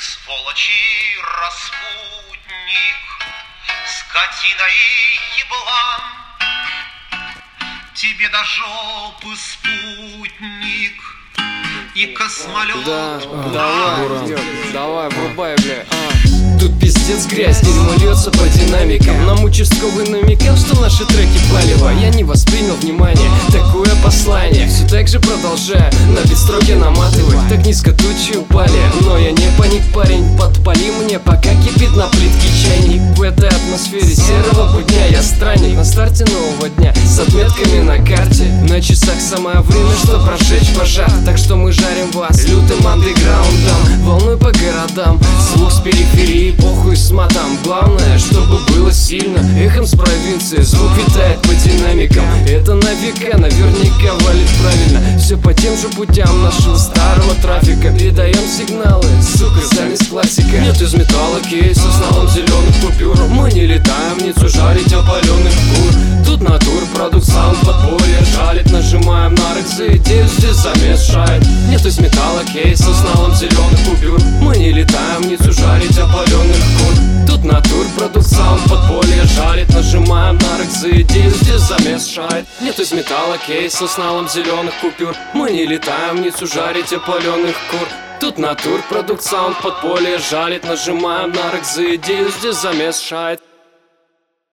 сволочи распутник, скотина и еблан. Тебе до жопы спутник и космолет. Да, брат. давай, давай, врубай, бля. Тут пиздец грязь, дерьмо льется по динамикам Нам участковый намекал, что наши треки палево Я не воспринял внимание же продолжаю на битстроке наматывать. Так низко тучи упали, но я не паник, парень. Подпали мне, пока кипит на плитке чайник. В этой атмосфере серого будня я странник. На старте нового дня с отметками на карте. На часах самое время, что прожечь пожар. Так что мы жарим вас лютым андеграундом. Волной по городам, слух с периферии Похуй с матом, главное, чтобы было сильно. Эхом с провинции, звук витает по динамикам. Это на века, Все по тем же путям нашего старого трафика. Передаем сигналы, сука, замес классика Нет из металла кейса с налом зеленых купюр. Мы не летаем Ниццу жарить опаленных кур. Тут натур, продукт, саунд, подполье Жалит, нажимаем на за идею, здесь замешает. Нет из металла кейса с налом зеленых замешает Нет из металла кейса с налом зеленых купюр. Мы не летаем в Ниццу жарить опаленных кур. Тут натур, продукт, саунд, подполье Жалит, нажимаем на идею, здесь замешает